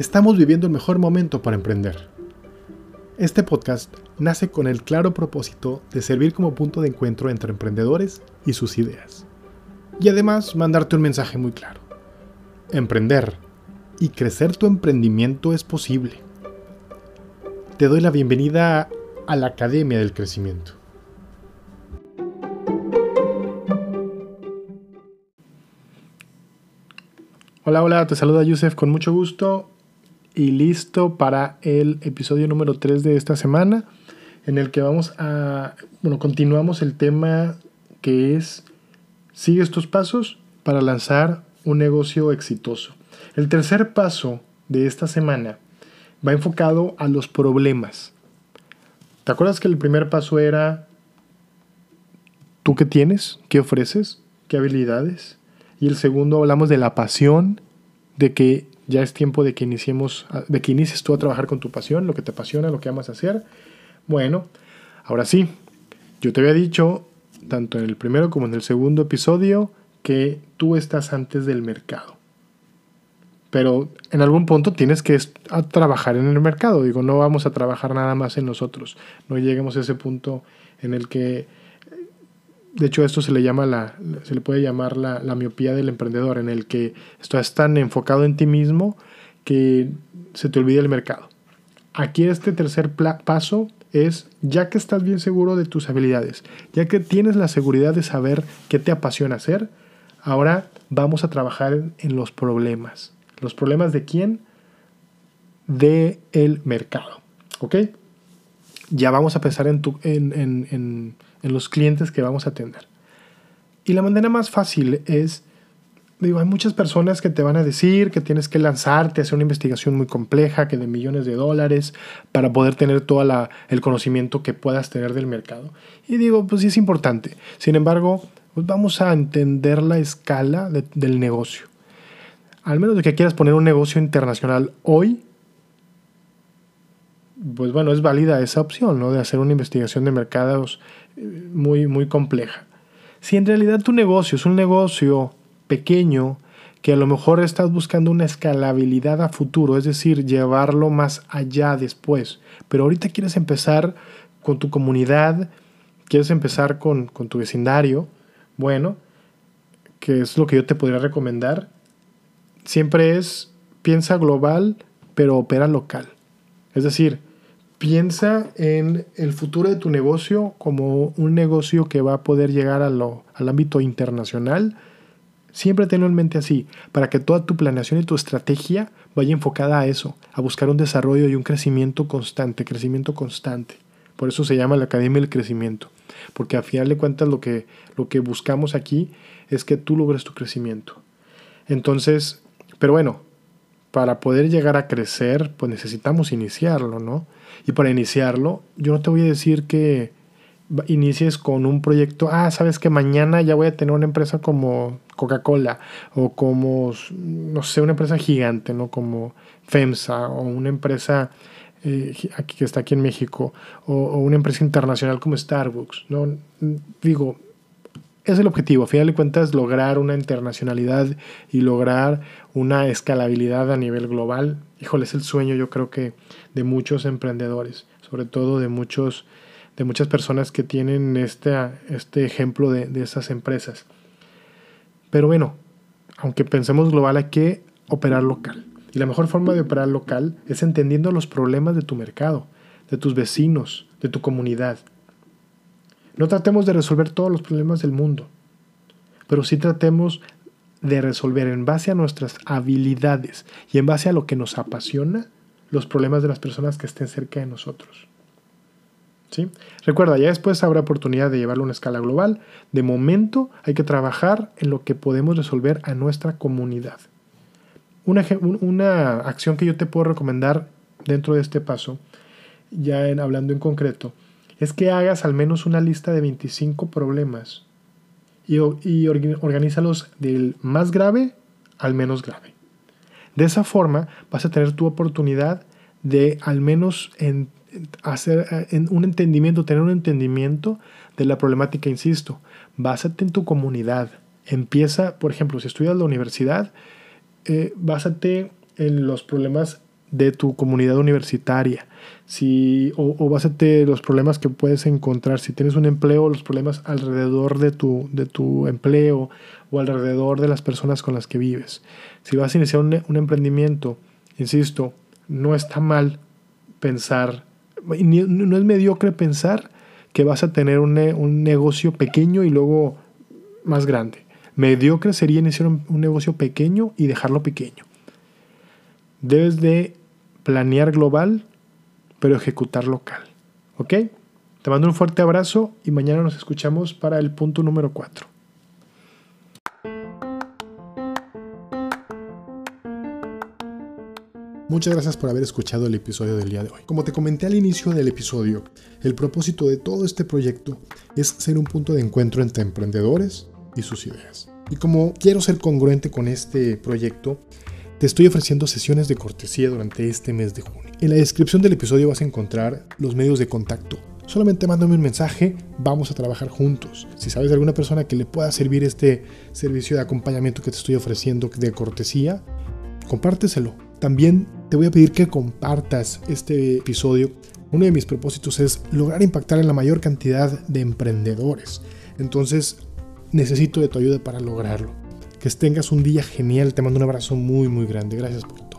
Estamos viviendo el mejor momento para emprender. Este podcast nace con el claro propósito de servir como punto de encuentro entre emprendedores y sus ideas. Y además mandarte un mensaje muy claro. Emprender y crecer tu emprendimiento es posible. Te doy la bienvenida a la Academia del Crecimiento. Hola, hola, te saluda Yusef con mucho gusto y listo para el episodio número 3 de esta semana, en el que vamos a, bueno, continuamos el tema que es, sigue estos pasos para lanzar un negocio exitoso. El tercer paso de esta semana va enfocado a los problemas. ¿Te acuerdas que el primer paso era tú qué tienes, qué ofreces, qué habilidades? Y el segundo hablamos de la pasión, de que ya es tiempo de que iniciemos, de que inicies tú a trabajar con tu pasión, lo que te apasiona, lo que amas hacer. Bueno, ahora sí, yo te había dicho, tanto en el primero como en el segundo episodio, que tú estás antes del mercado. Pero en algún punto tienes que trabajar en el mercado. Digo, no vamos a trabajar nada más en nosotros. No lleguemos a ese punto en el que de hecho, esto se le llama la, se le puede llamar la, la, miopía del emprendedor, en el que estás tan enfocado en ti mismo que se te olvida el mercado. Aquí este tercer paso es, ya que estás bien seguro de tus habilidades, ya que tienes la seguridad de saber qué te apasiona hacer, ahora vamos a trabajar en, los problemas. ¿Los problemas de quién? De el mercado. ¿Ok? Ya vamos a pensar en, tu, en, en en los clientes que vamos a atender. Y la manera más fácil es, digo, hay muchas personas que te van a decir que tienes que lanzarte, hacer una investigación muy compleja, que de millones de dólares, para poder tener todo el conocimiento que puedas tener del mercado. Y digo, pues sí es importante. Sin embargo, pues vamos a entender la escala del negocio. Al menos de que quieras poner un negocio internacional hoy, pues bueno, es válida esa opción, ¿no? De hacer una investigación de mercados eh, muy, muy compleja. Si en realidad tu negocio es un negocio pequeño, que a lo mejor estás buscando una escalabilidad a futuro, es decir, llevarlo más allá después, pero ahorita quieres empezar con tu comunidad, quieres empezar con, con tu vecindario, bueno, que es lo que yo te podría recomendar, siempre es piensa global, pero opera local. Es decir, piensa en el futuro de tu negocio como un negocio que va a poder llegar a lo, al ámbito internacional. Siempre tenlo en mente así, para que toda tu planeación y tu estrategia vaya enfocada a eso, a buscar un desarrollo y un crecimiento constante, crecimiento constante. Por eso se llama la Academia del Crecimiento, porque a final de cuentas lo que, lo que buscamos aquí es que tú logres tu crecimiento. Entonces, pero bueno, para poder llegar a crecer, pues necesitamos iniciarlo, ¿no? Y para iniciarlo, yo no te voy a decir que inicies con un proyecto, ah, sabes que mañana ya voy a tener una empresa como Coca-Cola o como, no sé, una empresa gigante, ¿no? Como FEMSA o una empresa eh, aquí, que está aquí en México o, o, una empresa internacional como Starbucks, ¿no? Digo, es el objetivo, a final de cuentas, lograr una internacionalidad y lograr una escalabilidad a nivel global. Híjole, es el sueño yo creo que de muchos emprendedores, sobre todo de, muchos, de muchas personas que tienen este, este ejemplo de, de esas empresas. Pero bueno, aunque pensemos global, hay que operar local. Y la mejor forma de operar local es entendiendo los problemas de tu mercado, de tus vecinos, de tu comunidad. No tratemos de resolver todos los problemas del mundo, pero sí tratemos de resolver en base a nuestras habilidades y en base a lo que nos apasiona los problemas de las personas que estén cerca de nosotros. ¿Sí? Recuerda, ya después habrá oportunidad de llevarlo a una escala global. De momento hay que trabajar en lo que podemos resolver a nuestra comunidad. Una, una acción que yo te puedo recomendar dentro de este paso, ya en, hablando en concreto, es que hagas al menos una lista de 25 problemas y, y organízalos del más grave al menos grave. De esa forma vas a tener tu oportunidad de al menos hacer en un entendimiento, tener un entendimiento de la problemática, insisto. Básate en tu comunidad. Empieza, por ejemplo, si estudias la universidad, eh, básate en los problemas de tu comunidad universitaria. Si, o, o básate los problemas que puedes encontrar. Si tienes un empleo, los problemas alrededor de tu, de tu empleo o alrededor de las personas con las que vives. Si vas a iniciar un, un emprendimiento, insisto, no está mal pensar, no es mediocre pensar que vas a tener un, un negocio pequeño y luego más grande. Mediocre sería iniciar un, un negocio pequeño y dejarlo pequeño. Debes de planear global, pero ejecutar local. ¿Ok? Te mando un fuerte abrazo y mañana nos escuchamos para el punto número 4. Muchas gracias por haber escuchado el episodio del día de hoy. Como te comenté al inicio del episodio, el propósito de todo este proyecto es ser un punto de encuentro entre emprendedores y sus ideas. Y como quiero ser congruente con este proyecto, te estoy ofreciendo sesiones de cortesía durante este mes de junio. En la descripción del episodio vas a encontrar los medios de contacto. Solamente mándame un mensaje, vamos a trabajar juntos. Si sabes de alguna persona que le pueda servir este servicio de acompañamiento que te estoy ofreciendo de cortesía, compárteselo. También te voy a pedir que compartas este episodio. Uno de mis propósitos es lograr impactar en la mayor cantidad de emprendedores. Entonces, necesito de tu ayuda para lograrlo. Que tengas un día genial. Te mando un abrazo muy, muy grande. Gracias por